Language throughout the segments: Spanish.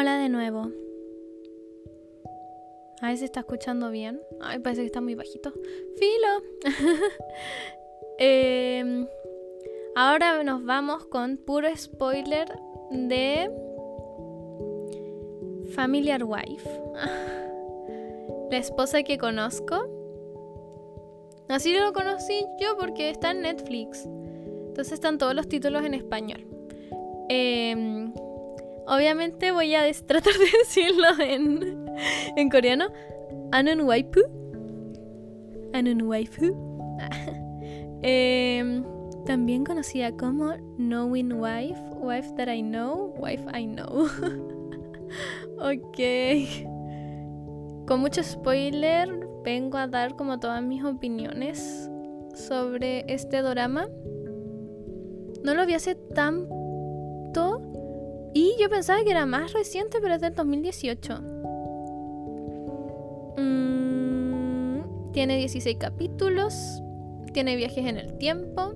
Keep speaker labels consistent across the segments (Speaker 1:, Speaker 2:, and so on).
Speaker 1: Hola de nuevo. A ver si está escuchando bien. Ay, parece que está muy bajito. Filo. Em, ahora nos vamos con puro spoiler de Familiar Wife. La esposa que conozco. Así lo conocí yo porque está en Netflix. Entonces están todos los títulos en español. Em, obviamente voy a tratar de decirlo en, en coreano. Anon waipu. Anon waifu. Em, también conocida como Knowing Wife. Wife that I know. Wife I know. ok. Con mucho spoiler vengo a dar como todas mis opiniones sobre este drama. No lo vi hace tanto y yo pensaba que era más reciente, pero es del 2018. Mm, tiene 16 capítulos, tiene viajes en el tiempo,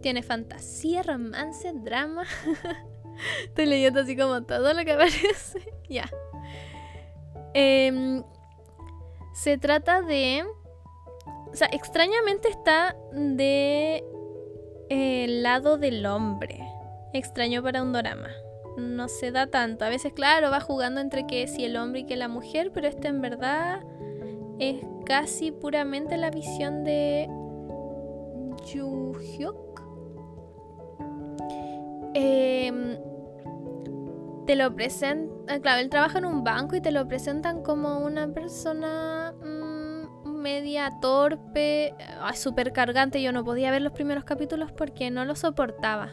Speaker 1: tiene fantasía, romance, drama. Estoy leyendo así como todo lo que aparece. ya. Em, se trata de... O sea, extrañamente está de el lado del hombre. Extraño para un drama. No se da tanto. A veces, claro, va jugando entre que si el hombre y que la mujer, pero este en verdad es casi puramente la visión de Yu Hyuk. Em, te lo presentan, claro, él trabaja en un banco y te lo presentan como una persona media torpe, súper cargante. Yo no podía ver los primeros capítulos porque no lo soportaba.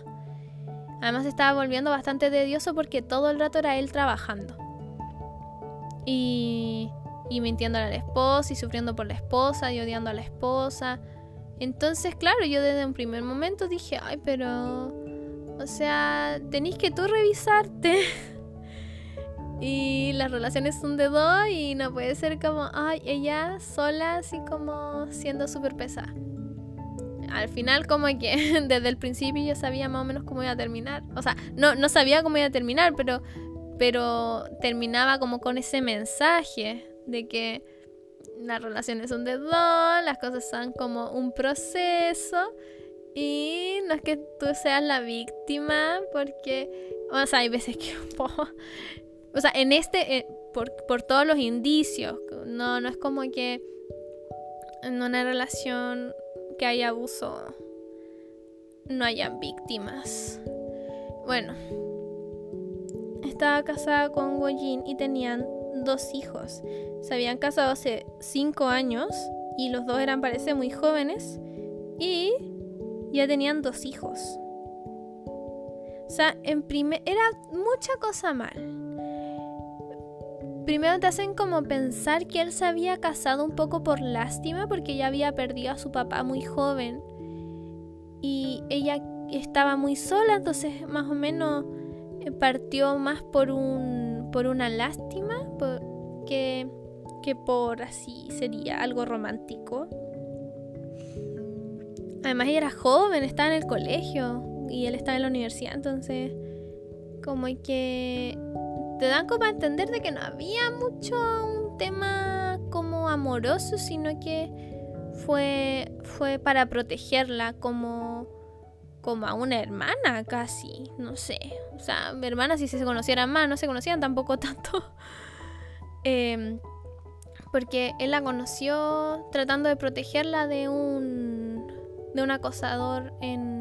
Speaker 1: Además estaba volviendo bastante tedioso porque todo el rato era él trabajando. Y, y mintiendo a la esposa y sufriendo por la esposa y odiando a la esposa. Entonces, claro, yo desde un primer momento dije, ay, pero... O sea, tenéis que tú revisarte. Y las relaciones son de dos y no puede ser como, ay, ella sola, así como siendo súper pesada. Al final, como que desde el principio yo sabía más o menos cómo iba a terminar. O sea, no, no sabía cómo iba a terminar, pero, pero terminaba como con ese mensaje de que las relaciones son de dos, las cosas son como un proceso. Y no es que tú seas la víctima, porque, o sea, hay veces que o sea, en este, eh, por, todos los indicios, no, no es como que en una relación que haya abuso no hayan víctimas. Bueno, estaba casada con Gojin y tenían dos hijos. Se habían casado hace cinco años y los dos eran, parece, muy jóvenes y ya tenían dos hijos. O sea, en primer era mucha cosa mal primero te hacen como pensar que él se había casado un poco por lástima porque ya había perdido a su papá muy joven y ella estaba muy sola, entonces más o menos eh, partió más por un por una lástima que, que por así sería algo romántico. Además ella era joven, estaba en el colegio y él estaba en la universidad, entonces como que te dan como a entender de que no había mucho un tema como amoroso, sino que fue, fue para protegerla como, como a una hermana casi, no sé. O sea, hermanas si se conocieran más, no se conocían tampoco tanto. Em, porque él la conoció tratando de protegerla de un, de un acosador en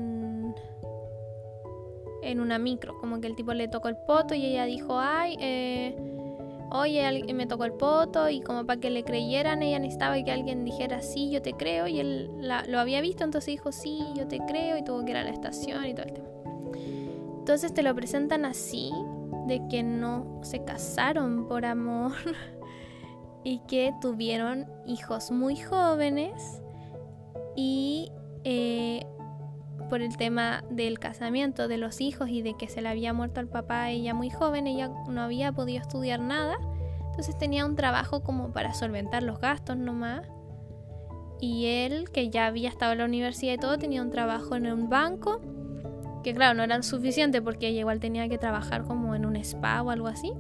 Speaker 1: en una micro, como que el tipo le tocó el poto y ella dijo, ay, eh, oye, me tocó el poto y como para que le creyeran, ella necesitaba que alguien dijera, sí, yo te creo y él lo había visto, entonces dijo, sí, yo te creo y tuvo que ir a la estación y todo el tema. Entonces te lo presentan así, de que no se casaron por amor y que tuvieron hijos muy jóvenes y eh, por el tema del casamiento, de los hijos y de que se le había muerto al papá ella muy joven, ella no había podido estudiar nada, entonces tenía un trabajo como para solventar los gastos nomás. Y él, que ya había estado en la universidad y todo, tenía un trabajo en un banco, que claro, no era suficiente porque ella igual tenía que trabajar como en un spa o algo así.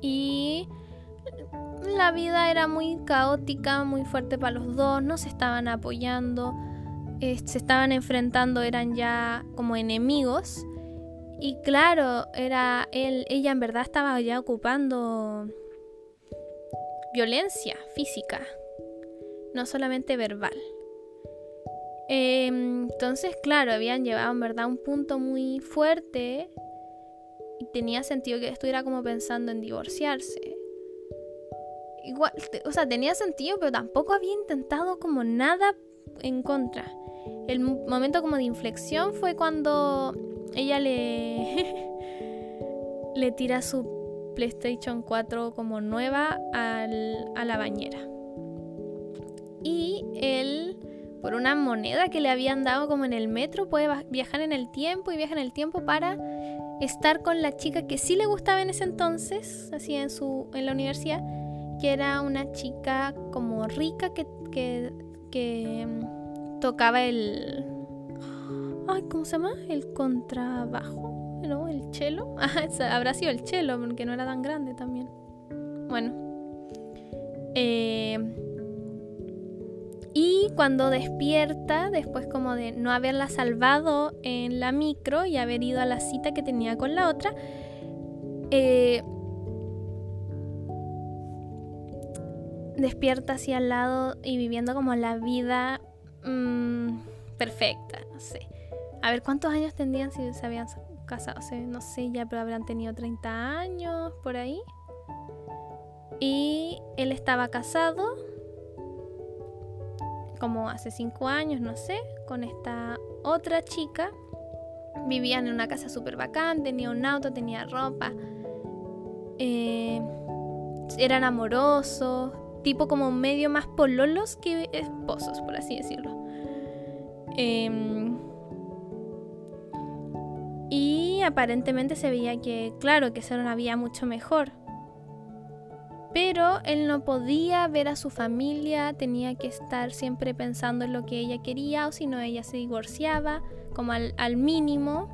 Speaker 1: Y la vida era muy caótica, muy fuerte para los dos, no se estaban apoyando, eh, se estaban enfrentando, eran ya como enemigos. Y claro, era él, ella en verdad estaba ya ocupando violencia física, no solamente verbal. Em, entonces, claro, habían llevado en verdad un punto muy fuerte y tenía sentido que estuviera como pensando en divorciarse. Igual, o sea, tenía sentido, pero tampoco había intentado como nada en contra. El momento como de inflexión fue cuando ella le le tira su PlayStation 4 como nueva al, a la bañera. Y él por una moneda que le habían dado como en el metro, puede viajar en el tiempo y viaja en el tiempo para estar con la chica que sí le gustaba en ese entonces, así en, su, en la universidad, que era una chica como rica que, que, mm, tocaba el... Ay, ¿cómo se llama? El contrabajo, ¿no? El. Ah, habrá sido el cello, porque no era tan grande también. Bueno. Eh, y cuando despierta, después como de no haberla salvado en la micro y haber ido a la cita que tenía con la otra, eh, despierta así al lado y viviendo como la vida mm, perfecta, no sé. A ver, ¿cuántos años tendrían si se habían casado? no sé, ya pero habrán tenido 30 años por ahí. Y él estaba casado como hace cinco años, no sé, con esta otra chica. Vivían en una casa súper bacán, tenía un auto, tenía ropa. Eh, eran amorosos, tipo como medio más pololos que esposos, por así decirlo. Em, y aparentemente se veía que, claro, que se una vida mucho mejor. Pero él no podía ver a su familia, tenía que estar siempre pensando en lo que ella quería, o si no, ella se divorciaba, como al, mínimo.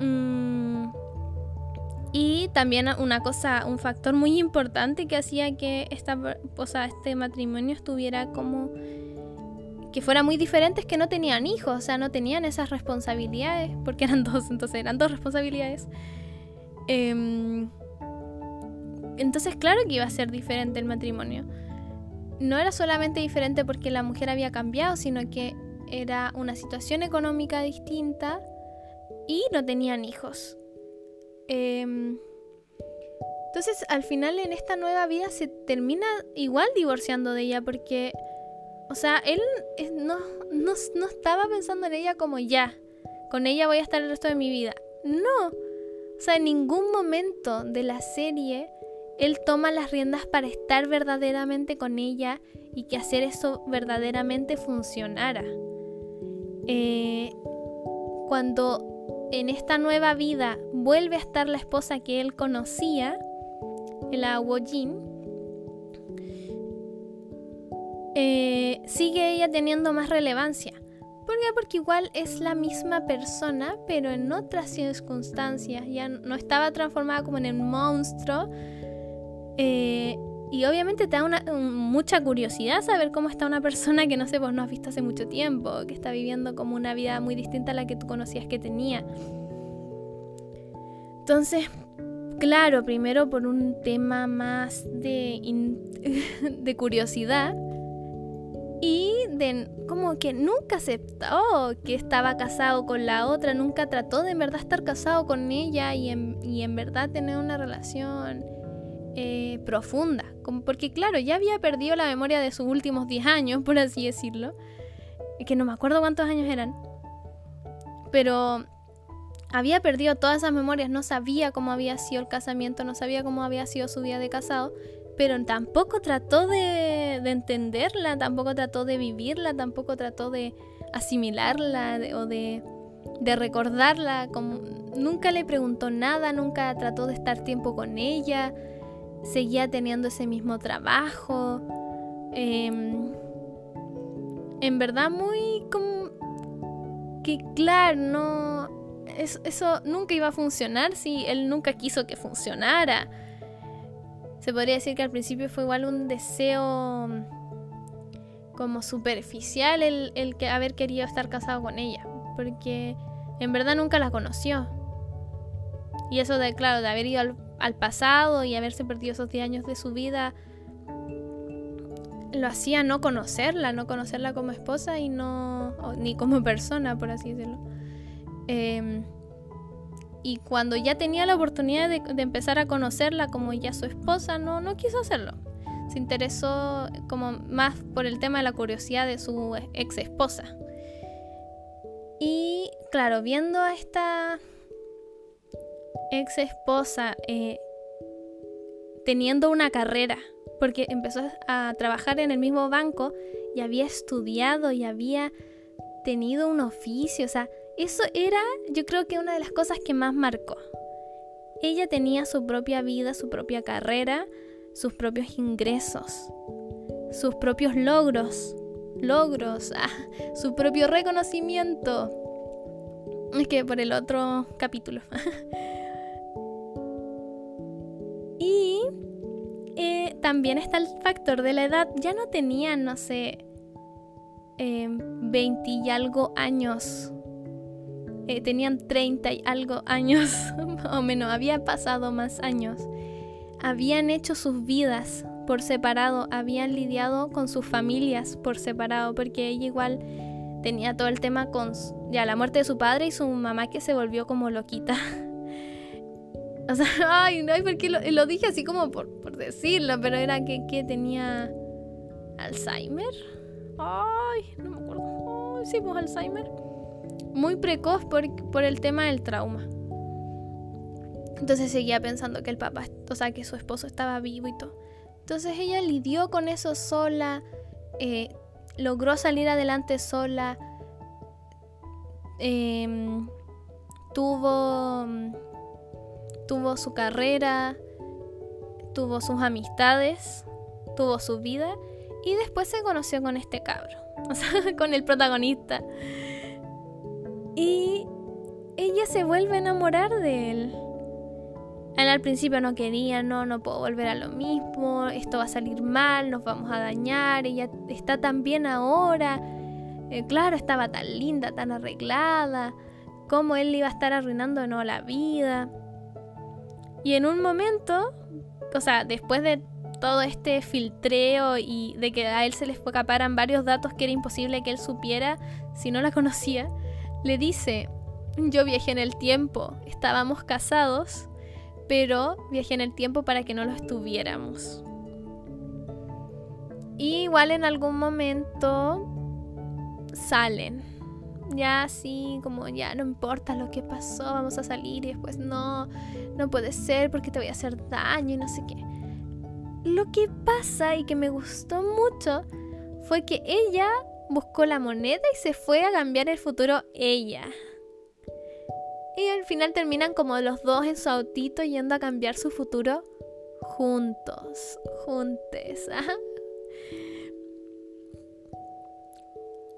Speaker 1: Mm, y también una cosa, un factor muy importante que hacía que esta, o este matrimonio estuviera como que fuera muy diferente es que no tenían hijos, o sea, no tenían esas responsabilidades, porque eran dos, entonces eran dos responsabilidades. Eh, entonces claro que iba a ser diferente el matrimonio. No era solamente diferente porque la mujer había cambiado, sino que era una situación económica distinta y no tenían hijos. Em, entonces al final en esta nueva vida se termina igual divorciando de ella porque, o sea, él no, no, no estaba pensando en ella como ya, con ella voy a estar el resto de mi vida. No, o sea, en ningún momento de la serie él toma las riendas para estar verdaderamente con ella y que hacer eso verdaderamente funcionara. Eh, cuando en esta nueva vida vuelve a estar la esposa que él conocía, el Awojin, eh, sigue ella teniendo más relevancia. ¿Por qué? Porque igual es la misma persona, pero en otras circunstancias. Ya no estaba transformada como en el monstruo, eh, y obviamente te da una, mucha curiosidad saber cómo está una persona que no sé, vos no has visto hace mucho tiempo, que está viviendo como una vida muy distinta a la que tú conocías que tenía. Entonces, claro, primero por un tema más de, de curiosidad y de como que nunca aceptó que estaba casado con la otra, nunca trató de en verdad estar casado con ella y en, y en verdad tener una relación eh, profunda, porque claro, ya había perdido la memoria de sus últimos 10 años, por así decirlo, que no me acuerdo cuántos años eran, pero había perdido todas esas memorias, no sabía cómo había sido el casamiento, no sabía cómo había sido su vida de casado, pero tampoco trató de, entenderla, tampoco trató de vivirla, tampoco trató de asimilarla o de, recordarla, nunca le preguntó nada, nunca trató de estar tiempo con ella, seguía teniendo ese mismo trabajo. Em, en verdad muy como que claro, no eso, nunca iba a funcionar si él nunca quiso que funcionara. se podría decir que al principio fue igual un deseo como superficial el, el que haber querido estar casado con ella, porque en verdad nunca la conoció. Y eso de, claro, de haber ido al, al pasado y haberse perdido esos 10 años de su vida, lo hacía no conocerla, no conocerla como esposa y no, ni como persona, por así decirlo. Em, y cuando ya tenía la oportunidad de, empezar a conocerla como ya su esposa, no, no quiso hacerlo. Se interesó como más por el tema de la curiosidad de su ex esposa. Y claro, viendo a esta ex esposa eh, teniendo una carrera, porque empezó a trabajar en el mismo banco y había estudiado y había tenido un oficio, o sea, eso era yo creo que una de las cosas que más marcó. Ella tenía su propia vida, su propia carrera, sus propios ingresos, sus propios logros, logros, ah, su propio reconocimiento. Es que por el otro capítulo. también está el factor de la edad. Ya no tenía, no sé, eh, 20 y algo años. Eh, tenían 30 y algo años, o menos, había pasado más años. Habían hecho sus vidas por separado, habían lidiado con sus familias por separado, porque ella igual tenía todo el tema con ya la muerte de su padre y su mamá que se volvió como loquita. o sea, ay, no, porque lo, lo dije así como por, por decirlo, pero era que, que tenía Alzheimer. Ay, no me acuerdo. Ay, sí, pues Alzheimer. Muy precoz por, por el tema del trauma. Entonces seguía pensando que el papá, o sea, que su esposo estaba vivo y todo. Entonces ella lidió con eso sola, eh, logró salir adelante sola, em, tuvo, tuvo su carrera, tuvo sus amistades, tuvo su vida y después se conoció con este cabro, o sea, con el protagonista. Y ella se vuelve a enamorar de él. Él al principio no quería, no, no puedo volver a lo mismo, esto va a salir mal, nos vamos a dañar, ella está tan bien ahora. Eh, claro, estaba tan linda, tan arreglada, cómo él le iba a estar arruinando no la vida. Y en un momento, o sea, después de todo este filtreo y de que a él se le escaparan varios datos que era imposible que él supiera si no la conocía, le dice, yo viajé en el tiempo, estábamos casados, pero viajé en el tiempo para que no lo estuviéramos. Y igual en algún momento salen. Ya así como ya no importa lo que pasó, vamos a salir y después no, no puede ser porque te voy a hacer daño y no sé qué. Lo que pasa y que me gustó mucho fue que ella buscó la moneda y se fue a cambiar el futuro ella. Y al final terminan como los dos en su autito yendo a cambiar su futuro juntos, juntes.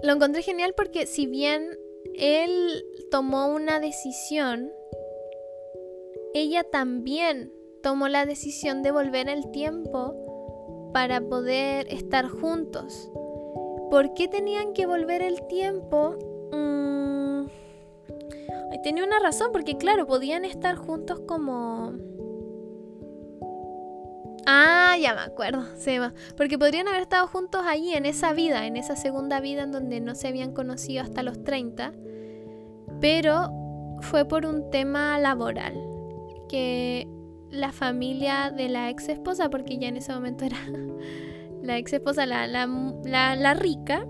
Speaker 1: Lo encontré genial porque si bien él tomó una decisión, ella también tomó la decisión de volver el tiempo para poder estar juntos. ¿Por qué tenían que volver el tiempo? Mm, tenía una razón, porque claro, podían estar juntos como... Ah, ya me acuerdo, porque podrían haber estado juntos allí en esa vida, en esa segunda vida en donde no se habían conocido hasta los 30, pero fue por un tema laboral, que la familia de la ex esposa, porque ya en ese momento era la ex esposa, la, la, rica,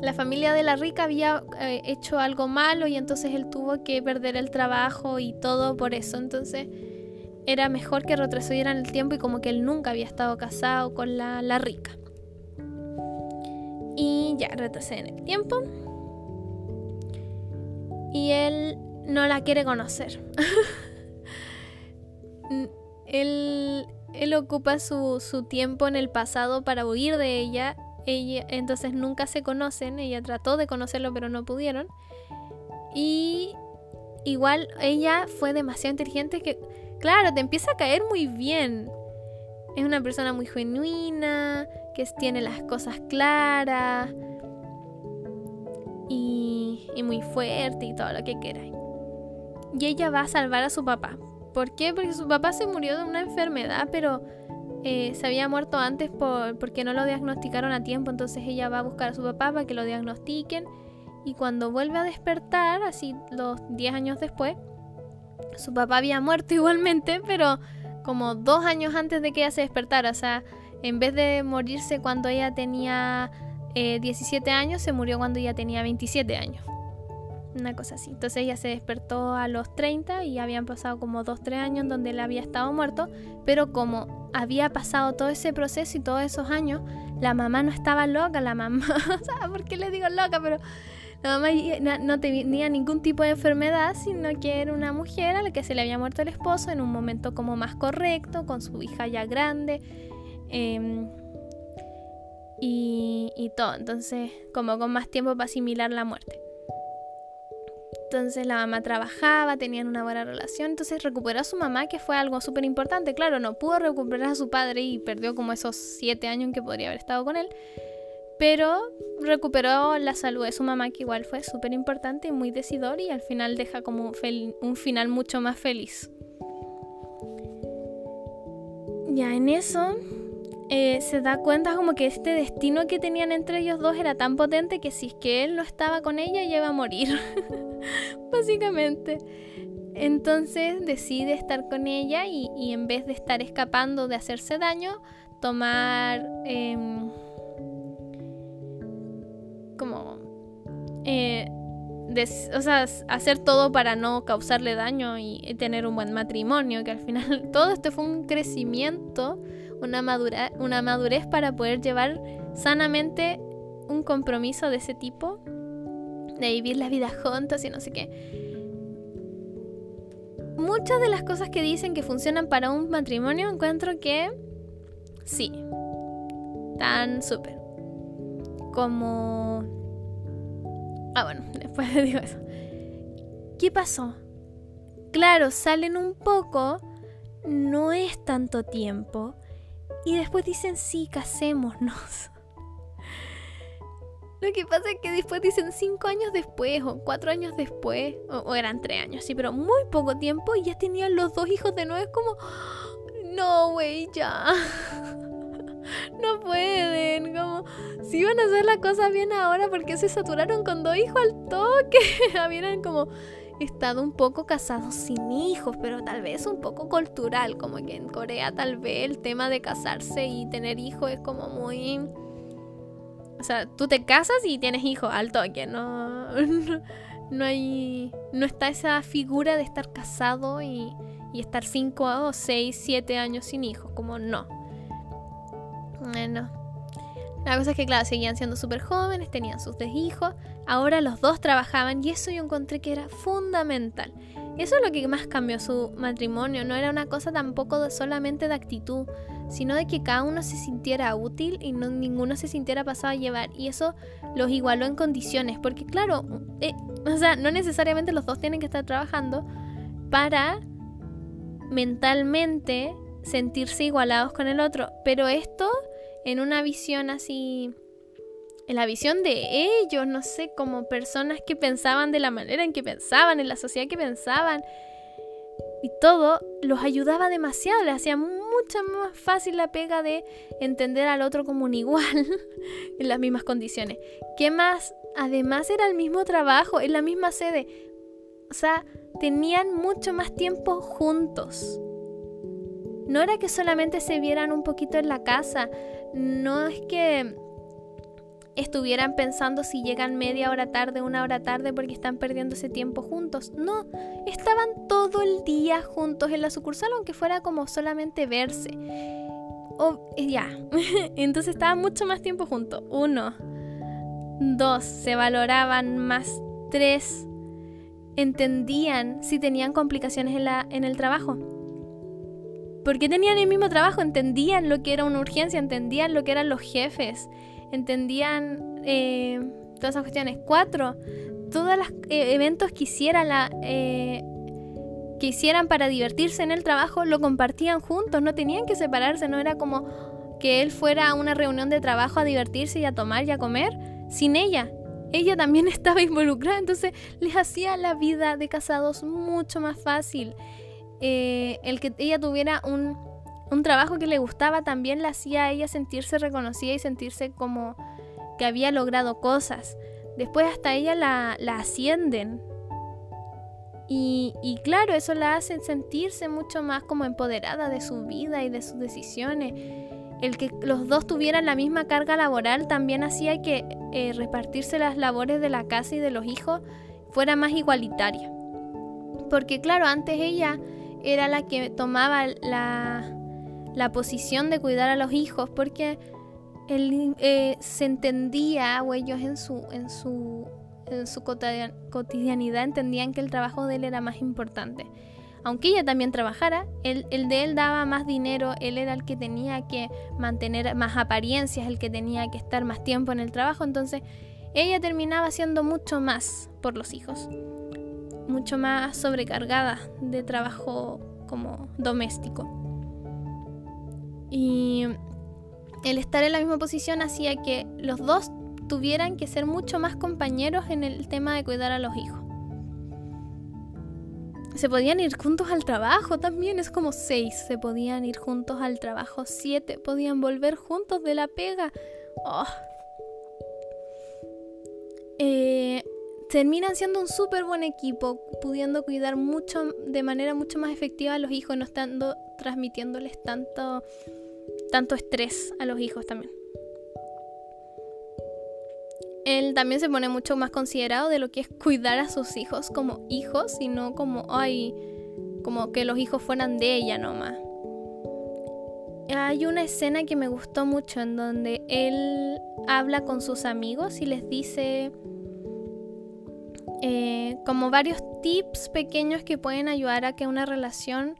Speaker 1: la familia de la rica había eh, hecho algo malo y entonces él tuvo que perder el trabajo y todo por eso. Entonces era mejor que retrocedieran el tiempo y como que él nunca había estado casado con la, la rica. Y ya retroceden el tiempo. Y él no la quiere conocer. él, él ocupa su, su, tiempo en el pasado para huir de ella. ella. Entonces nunca se conocen. Ella trató de conocerlo pero no pudieron. Y igual ella fue demasiado inteligente que, claro, te empieza a caer muy bien. es una persona muy genuina, que tiene las cosas claras y, muy fuerte y todo lo que queráis. Y ella va a salvar a su papá. ¿Por qué? Porque su papá se murió de una enfermedad, pero eh, se había muerto antes por, porque no lo diagnosticaron a tiempo. Entonces ella va a buscar a su papá para que lo diagnostiquen. Y cuando vuelve a despertar, así los 10 años después, su papá había muerto igualmente, pero como dos años antes de que ella se despertara. O sea, en vez de morirse cuando ella tenía 17 eh, años, se murió cuando ella tenía 27 años. Una cosa así. Entonces ella se despertó a los 30 y habían pasado como 2-3 años donde él había estado muerto, pero como había pasado todo ese proceso y todos esos años, la mamá no estaba loca, la mamá, o ¿por qué le digo loca? Pero la mamá no tenía ningún tipo de enfermedad, sino que era una mujer a la que se le había muerto el esposo en un momento como más correcto, con su hija ya grande. Em, y, y todo, entonces como con más tiempo para asimilar la muerte. Entonces la mamá trabajaba, tenían una buena relación, entonces recuperó a su mamá, que fue algo súper importante. Claro, no pudo recuperar a su padre y perdió como esos siete años en que podría haber estado con él, pero recuperó la salud de su mamá, que igual fue súper importante y muy decidor y al final deja como un final mucho más feliz. Ya en eso eh, se da cuenta como que este destino que tenían entre ellos dos era tan potente que si es que él no estaba con ella, ella iba a morir. básicamente. Entonces decide estar con ella y, en vez de estar escapando de hacerse daño, tomar em, Eh, o sea, hacer todo para no causarle daño y tener un buen matrimonio, que al final todo esto fue un crecimiento, una, madura, una madurez para poder llevar sanamente un compromiso de ese tipo de vivir la vida juntos y no sé qué. Muchas de las cosas que dicen que funcionan para un matrimonio encuentro que sí, tan súper. Como... Ah, bueno, después digo eso. ¿Qué pasó? Claro, salen un poco, no es tanto tiempo, y después dicen sí, casémonos. Lo que pasa es que después dicen cinco años después o cuatro años después, o, eran tres años, sí, pero muy poco tiempo y ya tenían los dos hijos de nuevo. Es como, no, güey, ya. no pueden, como, si iban a hacer la cosa bien ahora, porque se saturaron con dos hijos al toque? Habían como estado un poco casados sin hijos, pero tal vez un poco cultural, como que en Corea tal vez el tema de casarse y tener hijos es como muy o sea, tú te casas y tienes hijos al toque, no, no, hay. No está esa figura de estar casado y, y estar 5 o 6, 7 años sin hijos, como no. Bueno. La cosa es que, claro, seguían siendo súper jóvenes, tenían sus tres hijos, ahora los dos trabajaban y eso yo encontré que era fundamental. Eso es lo que más cambió su matrimonio, no era una cosa tampoco solamente de actitud, sino de que cada uno se sintiera útil y no, ninguno se sintiera pasado a llevar. Y eso los igualó en condiciones, porque claro, eh, o sea, no necesariamente los dos tienen que estar trabajando para mentalmente sentirse igualados con el otro, pero esto en una visión así, en la visión de ellos, no sé, como personas que pensaban de la manera en que pensaban, en la sociedad que pensaban, y todo los ayudaba demasiado, les hacía mucha más fácil la pega de entender al otro como un igual en las mismas condiciones. ¿Qué más? Además era el mismo trabajo, en la misma sede. O sea, tenían mucho más tiempo juntos. No era que solamente se vieran un poquito en la casa, no es que estuvieran pensando si llegan media hora tarde, una hora tarde porque están perdiendo ese tiempo juntos. No, estaban todo el día juntos en la sucursal, aunque fuera como solamente verse. O, ya, entonces estaban mucho más tiempo juntos. Uno, dos, se valoraban más. Tres, entendían si tenían complicaciones en, la, en el trabajo. Porque tenían el mismo trabajo, entendían lo que era una urgencia, entendían lo que eran los jefes, entendían eh, todas esas cuestiones. Cuatro, todos los eh, eventos que hiciera la... Eh, que hicieran para divertirse en el trabajo lo compartían juntos, no tenían que separarse, no era como que él fuera a una reunión de trabajo a divertirse y a tomar y a comer sin ella. Ella también estaba involucrada, entonces les hacía la vida de casados mucho más fácil. Eh, el que ella tuviera un, un trabajo que le gustaba también le hacía a ella sentirse reconocida y sentirse como que había logrado cosas. Después hasta ella la, la ascienden y, claro, eso la hace sentirse mucho más como empoderada de su vida y de sus decisiones. El que los dos tuvieran la misma carga laboral también hacía que eh, repartirse las labores de la casa y de los hijos fuera más igualitaria. Porque claro, antes ella era la que tomaba la, la posición de cuidar a los hijos porque él eh, se entendía o ellos en su, en su en su cotidianidad entendían que el trabajo de él era más importante. Aunque ella también trabajara, el, el, de él daba más dinero, él era el que tenía que mantener más apariencias, el que tenía que estar más tiempo en el trabajo, entonces ella terminaba haciendo mucho más por los hijos, mucho más sobrecargada de trabajo como doméstico. Y el estar en la misma posición hacía que los dos tuvieran que ser mucho más compañeros en el tema de cuidar a los hijos. Se podían ir juntos al trabajo también, es como seis se podían ir juntos al trabajo, siete podían volver juntos de la pega. Oh. Eh, terminan siendo un súper buen equipo, pudiendo cuidar mucho de manera mucho más efectiva a los hijos, no estando transmitiéndoles tanto, tanto estrés a los hijos también él también se pone mucho más considerado de lo que es cuidar a sus hijos como hijos y no como, ay, como que los hijos fueran de ella nomás. Hay una escena que me gustó mucho en donde él habla con sus amigos y les dice eh, como varios tips pequeños que pueden ayudar a que una relación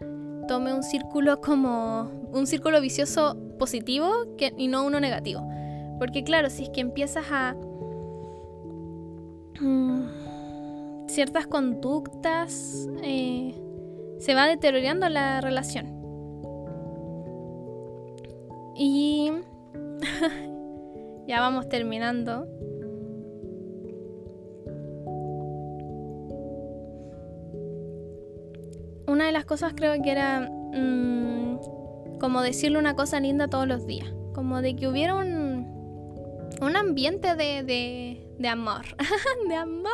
Speaker 1: tome un círculo como un círculo vicioso positivo y no uno negativo. Porque claro, si es que empiezas a Mm, ciertas conductas, eh, se va deteriorando la relación. Y ya vamos terminando. De las cosas creo que era mm, como decirle una cosa linda todos los días. Como de que hubiera un, un ambiente de de amor. de amor.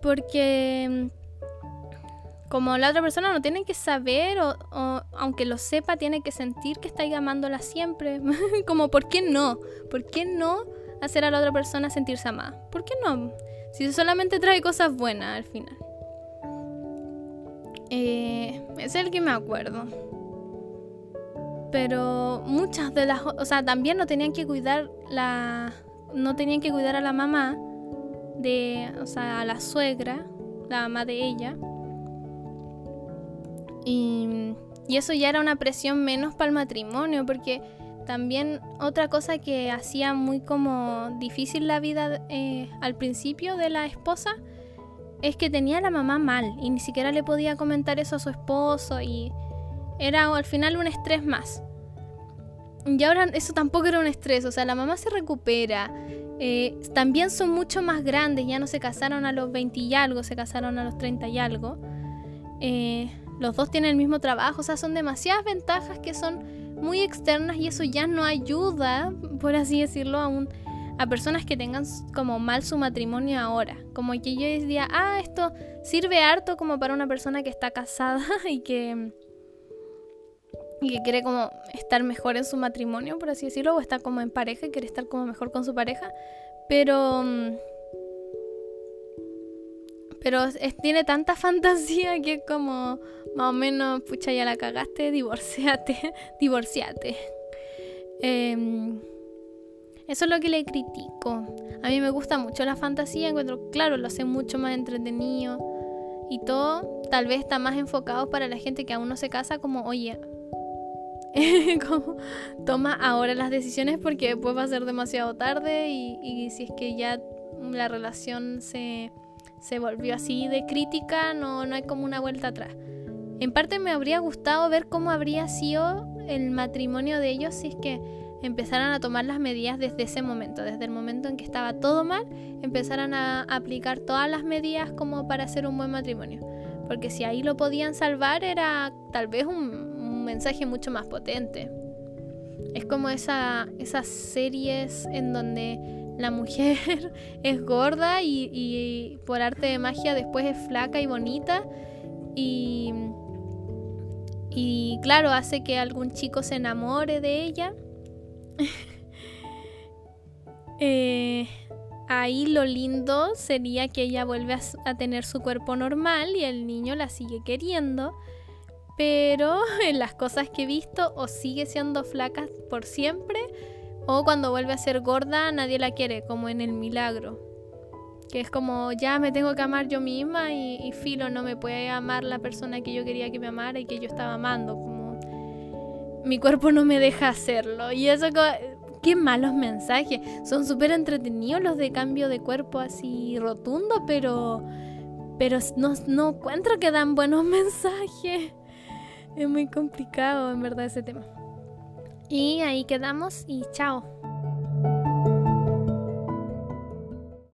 Speaker 1: Porque mm, como la otra persona no tiene que saber o, aunque lo sepa tiene que sentir que está amándola siempre. como ¿por qué no? ¿Por qué no hacer a la otra persona sentirse amada? ¿Por qué no? Si solamente trae cosas buenas al final. Eh, es el que me acuerdo. Pero muchas de las, o sea, también no tenían que cuidar la, no tenían que cuidar a la mamá de, o sea, a la suegra, la mamá de ella. Y, y eso ya era una presión menos para el matrimonio, porque también otra cosa que hacía muy como difícil la vida eh, al principio de la esposa es que tenía a la mamá mal y ni siquiera le podía comentar eso a su esposo y era al final un estrés más. Y ahora eso tampoco era un estrés, o sea, la mamá se recupera. Eh, también son mucho más grandes, ya no se casaron a los 20 y algo, se casaron a los 30 y algo. Eh, los dos tienen el mismo trabajo, o sea, son demasiadas ventajas que son muy externas y eso ya no ayuda, por así decirlo, a, un, a personas que tengan como mal su matrimonio ahora. Como que yo decía, ah, esto sirve harto como para una persona que está casada y que y que quiere como estar mejor en su matrimonio, por así decirlo, o está como en pareja y quiere estar como mejor con su pareja, pero mm, pero tiene tanta fantasía que es como más o menos, pucha, ya la cagaste, divorciate, divorciate. Em, eso es lo que le critico. A mí me gusta mucho la fantasía, encuentro, claro, lo hace mucho más entretenido y todo. Tal vez está más enfocado para la gente que aún no se casa, como, oye, como toma ahora las decisiones porque después va a ser demasiado tarde y, si es que ya la relación se, se volvió así de crítica, no, no hay como una vuelta atrás. En parte me habría gustado ver cómo habría sido el matrimonio de ellos si es que empezaran a tomar las medidas desde ese momento, desde el momento en que estaba todo mal, empezaran a aplicar todas las medidas como para hacer un buen matrimonio. Porque si ahí lo podían salvar era tal vez un, mensaje mucho más potente. Es como esa, esas series en donde la mujer es gorda y, y, por arte de magia después es flaca y bonita y, y claro, hace que algún chico se enamore de ella Eh, ahí lo lindo sería que ella vuelve a, tener su cuerpo normal y el niño la sigue queriendo. Pero en las cosas que he visto, o sigue siendo flaca por siempre, o cuando vuelve a ser gorda, nadie la quiere, como en el milagro. Que es como, ya me tengo que amar yo misma y, y filo, no me puede amar la persona que yo quería que me amara y que yo estaba amando. Mi cuerpo no me deja hacerlo. Y eso qué malos mensajes. Son súper entretenidos los de cambio de cuerpo así rotundo, pero, pero no, no encuentro que dan buenos mensajes. Es muy complicado en verdad ese tema. Y ahí quedamos y chao.